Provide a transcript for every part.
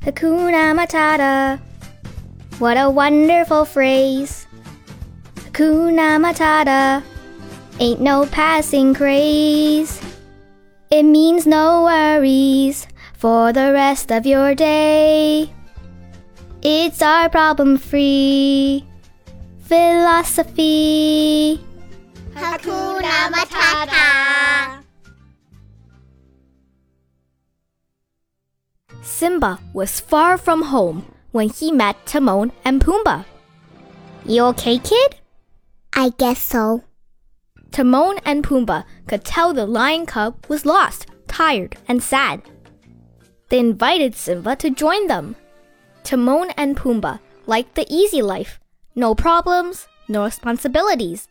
Hakuna Matata. What a wonderful phrase. Hakuna Matata. Ain't no passing craze. It means no worries for the rest of your day. It's our problem free philosophy. Hakuna Matata. Simba was far from home when he met Timon and Pumbaa. You okay, kid? I guess so. Timon and Pumbaa could tell the lion cub was lost, tired, and sad. They invited Simba to join them. Timon and Pumbaa liked the easy life no problems, no responsibilities.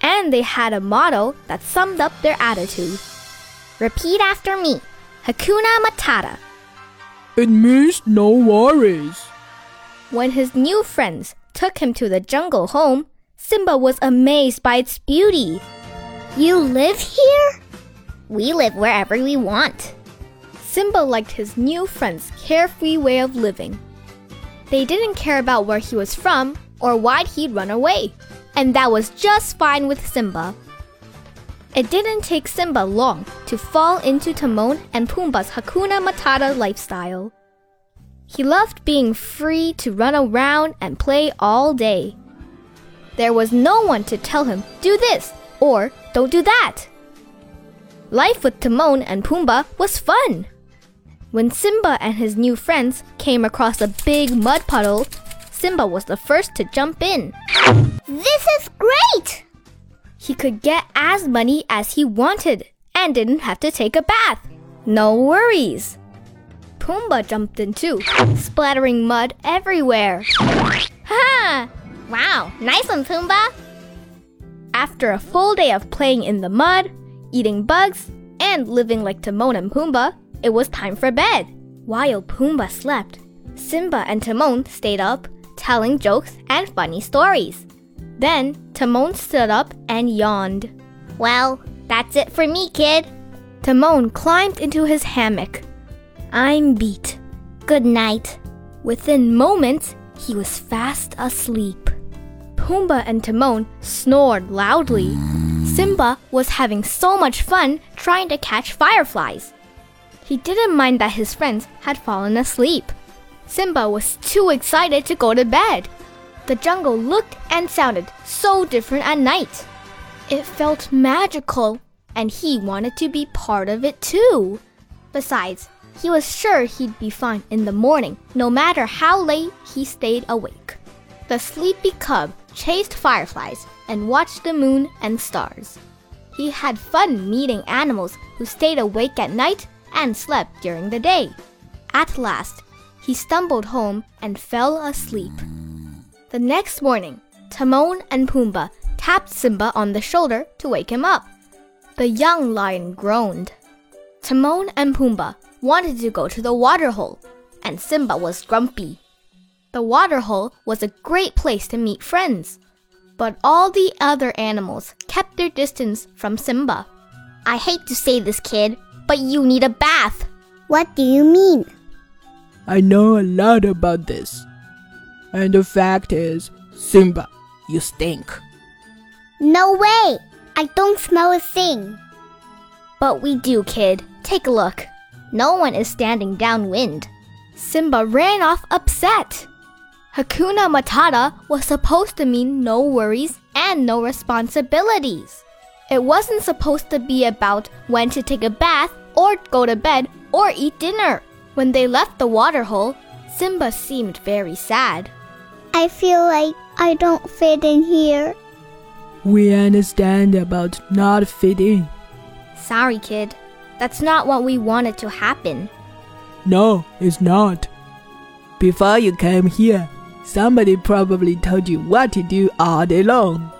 And they had a motto that summed up their attitude. Repeat after me Hakuna Matata. It means no worries. When his new friends took him to the jungle home, Simba was amazed by its beauty. You live here? We live wherever we want. Simba liked his new friend's carefree way of living. They didn't care about where he was from or why'd he'd run away, and that was just fine with Simba. It didn't take Simba long to fall into Timon and Pumbaa's Hakuna Matata lifestyle. He loved being free to run around and play all day. There was no one to tell him, do this or don't do that. Life with Timon and Pumbaa was fun. When Simba and his new friends came across a big mud puddle, Simba was the first to jump in. This is great! He could get as many as he wanted and didn't have to take a bath. No worries. Pumbaa jumped in too, splattering mud everywhere. Ha! Wow, nice one, Pumbaa! After a full day of playing in the mud, eating bugs, and living like Timon and Pumbaa, it was time for bed. While Pumbaa slept, Simba and Timon stayed up, telling jokes and funny stories. Then Timon stood up and yawned. Well, that's it for me, kid. Timon climbed into his hammock. I'm beat. Good night. Within moments, he was fast asleep. Pumbaa and Timon snored loudly. Simba was having so much fun trying to catch fireflies. He didn't mind that his friends had fallen asleep. Simba was too excited to go to bed. The jungle looked and sounded so different at night. It felt magical, and he wanted to be part of it too. Besides, he was sure he'd be fine in the morning, no matter how late he stayed awake. The sleepy cub chased fireflies and watched the moon and stars. He had fun meeting animals who stayed awake at night and slept during the day. At last, he stumbled home and fell asleep. The next morning, Timon and Pumbaa tapped Simba on the shoulder to wake him up. The young lion groaned. Timon and Pumbaa wanted to go to the waterhole, and Simba was grumpy. The waterhole was a great place to meet friends, but all the other animals kept their distance from Simba. I hate to say this, kid, but you need a bath. What do you mean? I know a lot about this. And the fact is, Simba, you stink. No way! I don't smell a thing. But we do, kid. Take a look. No one is standing downwind. Simba ran off upset. Hakuna Matata was supposed to mean no worries and no responsibilities. It wasn't supposed to be about when to take a bath or go to bed or eat dinner. When they left the waterhole, Simba seemed very sad. I feel like I don't fit in here. We understand about not fitting. Sorry, kid. That's not what we wanted to happen. No, it's not. Before you came here, somebody probably told you what to do all day long.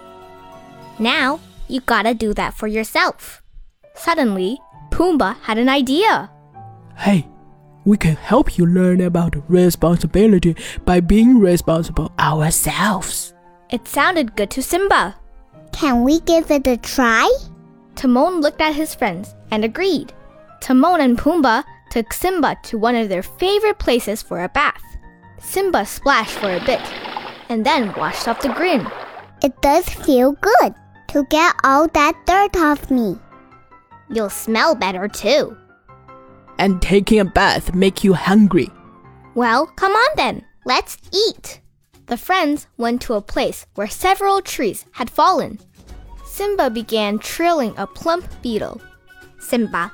Now, you gotta do that for yourself. Suddenly, Pumbaa had an idea. Hey, we can help you learn about responsibility by being responsible ourselves. It sounded good to Simba. Can we give it a try? Timon looked at his friends and agreed. Timon and Pumbaa took Simba to one of their favorite places for a bath. Simba splashed for a bit and then washed off the grin. It does feel good to get all that dirt off me. You'll smell better too. And taking a bath make you hungry. Well, come on then. Let's eat. The friends went to a place where several trees had fallen. Simba began trilling a plump beetle. Simba,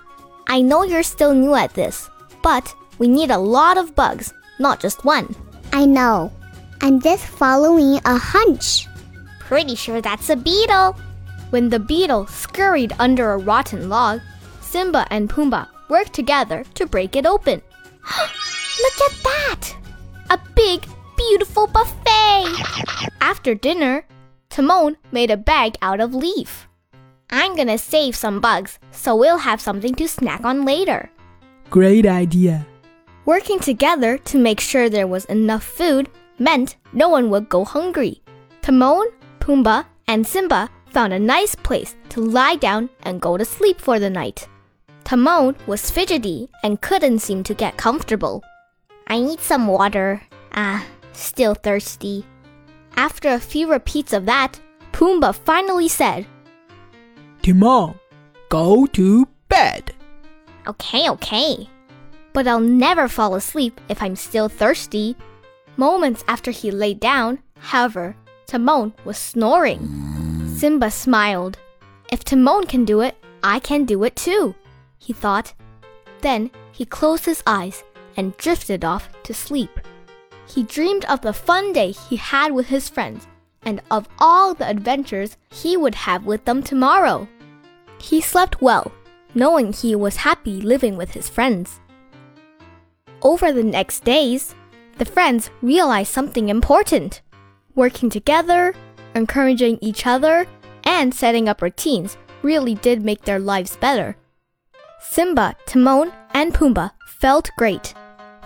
I know you're still new at this, but we need a lot of bugs, not just one. I know. I'm just following a hunch. Pretty sure that's a beetle. When the beetle scurried under a rotten log, Simba and Pumbaa worked together to break it open. Look at that! A big, beautiful buffet! After dinner, Timon made a bag out of leaf. I'm gonna save some bugs so we'll have something to snack on later. Great idea. Working together to make sure there was enough food meant no one would go hungry. Timon, Pumbaa, and Simba found a nice place to lie down and go to sleep for the night. Timon was fidgety and couldn't seem to get comfortable. I need some water. Ah, still thirsty. After a few repeats of that, Pumbaa finally said, Timon, go to bed. Okay, okay. But I'll never fall asleep if I'm still thirsty. Moments after he lay down, however, Timon was snoring. Simba smiled. If Timon can do it, I can do it too, he thought. Then he closed his eyes and drifted off to sleep. He dreamed of the fun day he had with his friends and of all the adventures he would have with them tomorrow. He slept well, knowing he was happy living with his friends. Over the next days, the friends realized something important. Working together, encouraging each other, and setting up routines really did make their lives better. Simba, Timon, and Pumbaa felt great.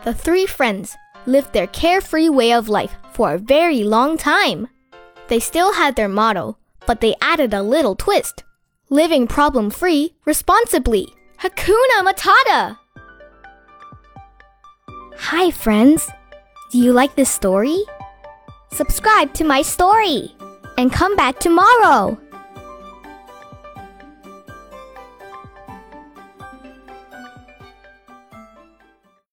The three friends lived their carefree way of life for a very long time. They still had their motto, but they added a little twist living problem free responsibly. Hakuna Matata! Hi, friends. Do you like this story? Subscribe to my story and come back tomorrow.